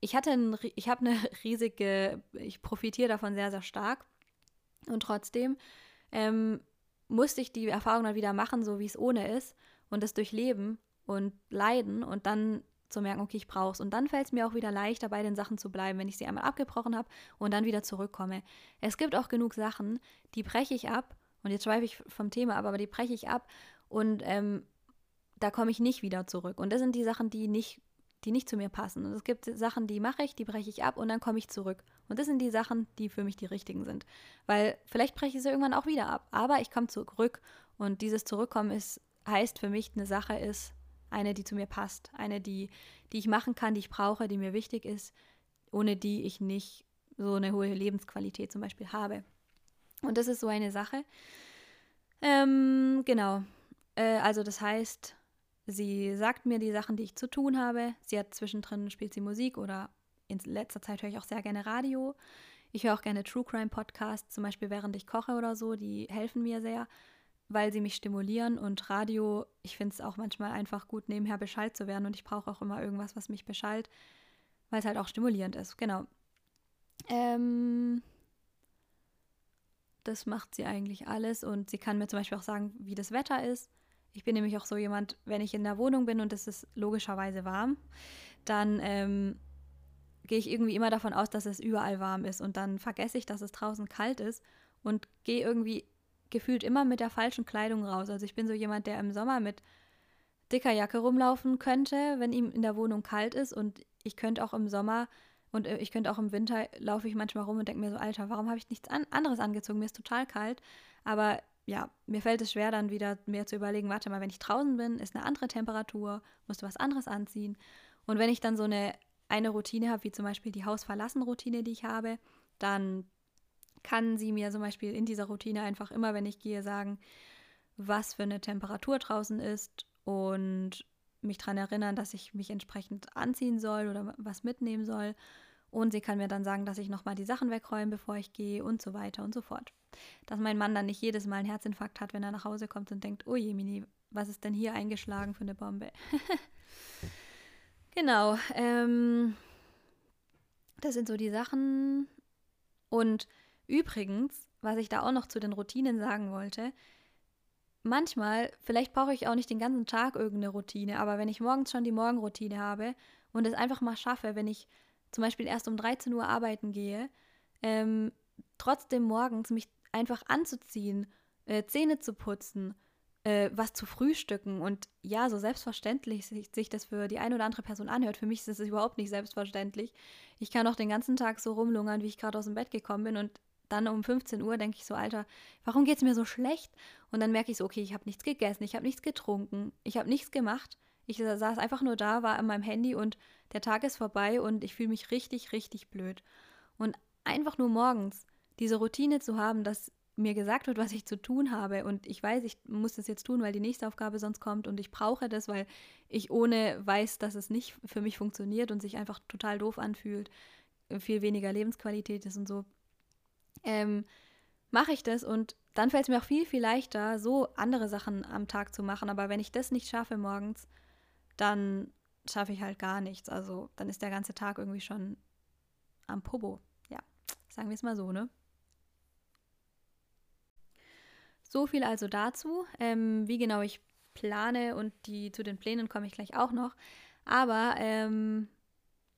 ich hatte ein, ich habe eine riesige, ich profitiere davon sehr, sehr stark und trotzdem ähm, musste ich die Erfahrung dann wieder machen, so wie es ohne ist und das durchleben und leiden und dann zu merken, okay, ich brauche es. Und dann fällt es mir auch wieder leichter, bei den Sachen zu bleiben, wenn ich sie einmal abgebrochen habe und dann wieder zurückkomme. Es gibt auch genug Sachen, die breche ich ab, und jetzt schweife ich vom Thema ab, aber die breche ich ab und ähm, da komme ich nicht wieder zurück. Und das sind die Sachen, die nicht, die nicht zu mir passen. Und es gibt Sachen, die mache ich, die breche ich ab und dann komme ich zurück. Und das sind die Sachen, die für mich die richtigen sind. Weil vielleicht breche ich sie irgendwann auch wieder ab, aber ich komme zurück und dieses Zurückkommen ist, heißt für mich, eine Sache ist, eine, die zu mir passt, eine, die, die ich machen kann, die ich brauche, die mir wichtig ist, ohne die ich nicht so eine hohe Lebensqualität zum Beispiel habe. Und das ist so eine Sache. Ähm, genau. Äh, also das heißt, sie sagt mir die Sachen, die ich zu tun habe. Sie hat zwischendrin spielt sie Musik oder in letzter Zeit höre ich auch sehr gerne Radio. Ich höre auch gerne True Crime Podcasts, zum Beispiel während ich koche oder so. Die helfen mir sehr weil sie mich stimulieren und Radio, ich finde es auch manchmal einfach gut, nebenher Bescheid zu werden und ich brauche auch immer irgendwas, was mich beschallt, weil es halt auch stimulierend ist, genau. Ähm, das macht sie eigentlich alles und sie kann mir zum Beispiel auch sagen, wie das Wetter ist. Ich bin nämlich auch so jemand, wenn ich in der Wohnung bin und es ist logischerweise warm, dann ähm, gehe ich irgendwie immer davon aus, dass es überall warm ist und dann vergesse ich, dass es draußen kalt ist und gehe irgendwie gefühlt immer mit der falschen Kleidung raus. Also ich bin so jemand, der im Sommer mit dicker Jacke rumlaufen könnte, wenn ihm in der Wohnung kalt ist. Und ich könnte auch im Sommer und äh, ich könnte auch im Winter laufe ich manchmal rum und denke mir so, Alter, warum habe ich nichts an anderes angezogen? Mir ist total kalt. Aber ja, mir fällt es schwer, dann wieder mehr zu überlegen, warte mal, wenn ich draußen bin, ist eine andere Temperatur, musst du was anderes anziehen. Und wenn ich dann so eine, eine Routine habe, wie zum Beispiel die Hausverlassen-Routine, die ich habe, dann kann sie mir zum Beispiel in dieser Routine einfach immer, wenn ich gehe, sagen, was für eine Temperatur draußen ist und mich daran erinnern, dass ich mich entsprechend anziehen soll oder was mitnehmen soll. Und sie kann mir dann sagen, dass ich nochmal die Sachen wegräume, bevor ich gehe und so weiter und so fort. Dass mein Mann dann nicht jedes Mal einen Herzinfarkt hat, wenn er nach Hause kommt und denkt, oh je, Mini, was ist denn hier eingeschlagen für eine Bombe? genau. Ähm, das sind so die Sachen. Und Übrigens, was ich da auch noch zu den Routinen sagen wollte, manchmal, vielleicht brauche ich auch nicht den ganzen Tag irgendeine Routine, aber wenn ich morgens schon die Morgenroutine habe und es einfach mal schaffe, wenn ich zum Beispiel erst um 13 Uhr arbeiten gehe, ähm, trotzdem morgens mich einfach anzuziehen, äh, Zähne zu putzen, äh, was zu frühstücken und ja, so selbstverständlich sich, sich das für die eine oder andere Person anhört, für mich ist es überhaupt nicht selbstverständlich. Ich kann auch den ganzen Tag so rumlungern, wie ich gerade aus dem Bett gekommen bin und dann um 15 Uhr denke ich so, Alter, warum geht es mir so schlecht? Und dann merke ich so, okay, ich habe nichts gegessen, ich habe nichts getrunken, ich habe nichts gemacht. Ich saß einfach nur da, war an meinem Handy und der Tag ist vorbei und ich fühle mich richtig, richtig blöd. Und einfach nur morgens diese Routine zu haben, dass mir gesagt wird, was ich zu tun habe und ich weiß, ich muss das jetzt tun, weil die nächste Aufgabe sonst kommt und ich brauche das, weil ich ohne weiß, dass es nicht für mich funktioniert und sich einfach total doof anfühlt, viel weniger Lebensqualität ist und so, ähm, mache ich das und dann fällt es mir auch viel, viel leichter, so andere Sachen am Tag zu machen. Aber wenn ich das nicht schaffe morgens, dann schaffe ich halt gar nichts. Also dann ist der ganze Tag irgendwie schon am Pobo. Ja, sagen wir es mal so, ne? So viel also dazu. Ähm, wie genau ich plane und die zu den Plänen komme ich gleich auch noch. Aber ähm,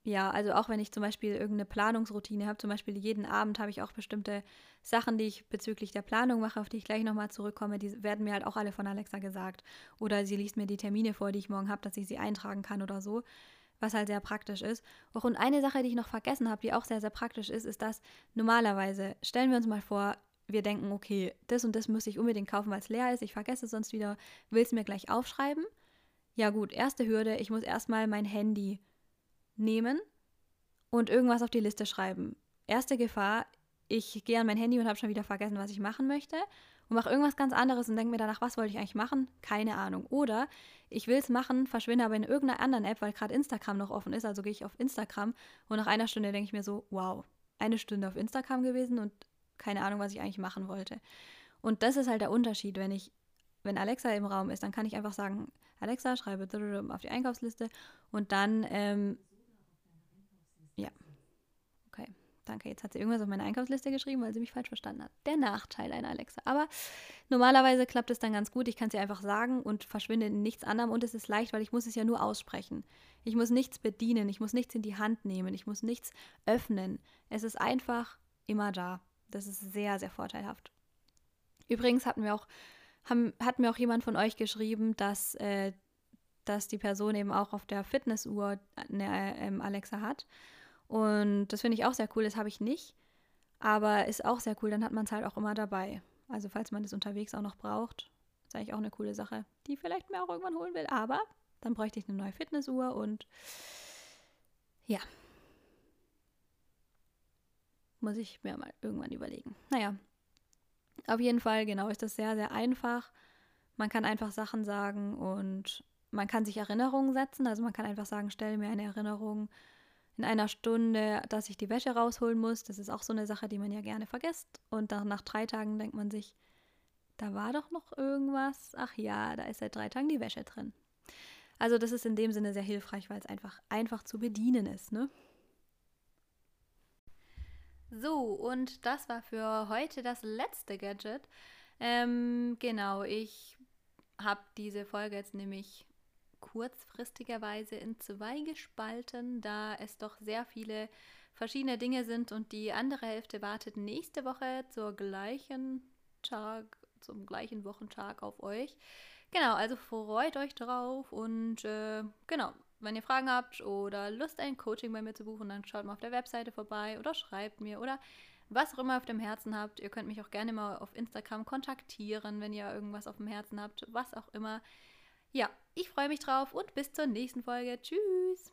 ja, also auch wenn ich zum Beispiel irgendeine Planungsroutine habe, zum Beispiel jeden Abend habe ich auch bestimmte Sachen, die ich bezüglich der Planung mache, auf die ich gleich nochmal zurückkomme, die werden mir halt auch alle von Alexa gesagt. Oder sie liest mir die Termine vor, die ich morgen habe, dass ich sie eintragen kann oder so, was halt sehr praktisch ist. und eine Sache, die ich noch vergessen habe, die auch sehr, sehr praktisch ist, ist, dass normalerweise, stellen wir uns mal vor, wir denken, okay, das und das muss ich unbedingt kaufen, weil es leer ist, ich vergesse es sonst wieder, will es mir gleich aufschreiben. Ja gut, erste Hürde, ich muss erstmal mein Handy nehmen und irgendwas auf die Liste schreiben. Erste Gefahr, ich gehe an mein Handy und habe schon wieder vergessen, was ich machen möchte und mache irgendwas ganz anderes und denke mir danach, was wollte ich eigentlich machen? Keine Ahnung. Oder ich will es machen, verschwinde aber in irgendeiner anderen App, weil gerade Instagram noch offen ist. Also gehe ich auf Instagram und nach einer Stunde denke ich mir so, wow, eine Stunde auf Instagram gewesen und keine Ahnung, was ich eigentlich machen wollte. Und das ist halt der Unterschied, wenn ich, wenn Alexa im Raum ist, dann kann ich einfach sagen, Alexa, schreibe auf die Einkaufsliste und dann ähm, ja. Okay, danke. Jetzt hat sie irgendwas auf meine Einkaufsliste geschrieben, weil sie mich falsch verstanden hat. Der Nachteil einer Alexa. Aber normalerweise klappt es dann ganz gut. Ich kann sie einfach sagen und verschwinde in nichts anderem. Und es ist leicht, weil ich muss es ja nur aussprechen. Ich muss nichts bedienen. Ich muss nichts in die Hand nehmen. Ich muss nichts öffnen. Es ist einfach immer da. Das ist sehr, sehr vorteilhaft. Übrigens hatten wir auch, haben, hat mir auch jemand von euch geschrieben, dass, äh, dass die Person eben auch auf der Fitnessuhr eine äh, Alexa hat. Und das finde ich auch sehr cool, das habe ich nicht. Aber ist auch sehr cool, dann hat man es halt auch immer dabei. Also falls man das unterwegs auch noch braucht, ist eigentlich auch eine coole Sache, die vielleicht mir auch irgendwann holen will. Aber dann bräuchte ich eine neue Fitnessuhr und ja. Muss ich mir mal irgendwann überlegen. Naja, auf jeden Fall, genau, ist das sehr, sehr einfach. Man kann einfach Sachen sagen und man kann sich Erinnerungen setzen. Also man kann einfach sagen, stelle mir eine Erinnerung in einer Stunde, dass ich die Wäsche rausholen muss. Das ist auch so eine Sache, die man ja gerne vergisst. Und dann nach drei Tagen denkt man sich, da war doch noch irgendwas. Ach ja, da ist seit drei Tagen die Wäsche drin. Also das ist in dem Sinne sehr hilfreich, weil es einfach einfach zu bedienen ist, ne? So, und das war für heute das letzte Gadget. Ähm, genau, ich habe diese Folge jetzt nämlich kurzfristigerweise in zwei gespalten, da es doch sehr viele verschiedene Dinge sind und die andere Hälfte wartet nächste Woche zur gleichen Tag, zum gleichen Wochentag auf euch. Genau, also freut euch drauf und äh, genau, wenn ihr Fragen habt oder Lust, ein Coaching bei mir zu buchen, dann schaut mal auf der Webseite vorbei oder schreibt mir oder was auch immer auf dem Herzen habt. Ihr könnt mich auch gerne mal auf Instagram kontaktieren, wenn ihr irgendwas auf dem Herzen habt, was auch immer. Ja, ich freue mich drauf und bis zur nächsten Folge. Tschüss!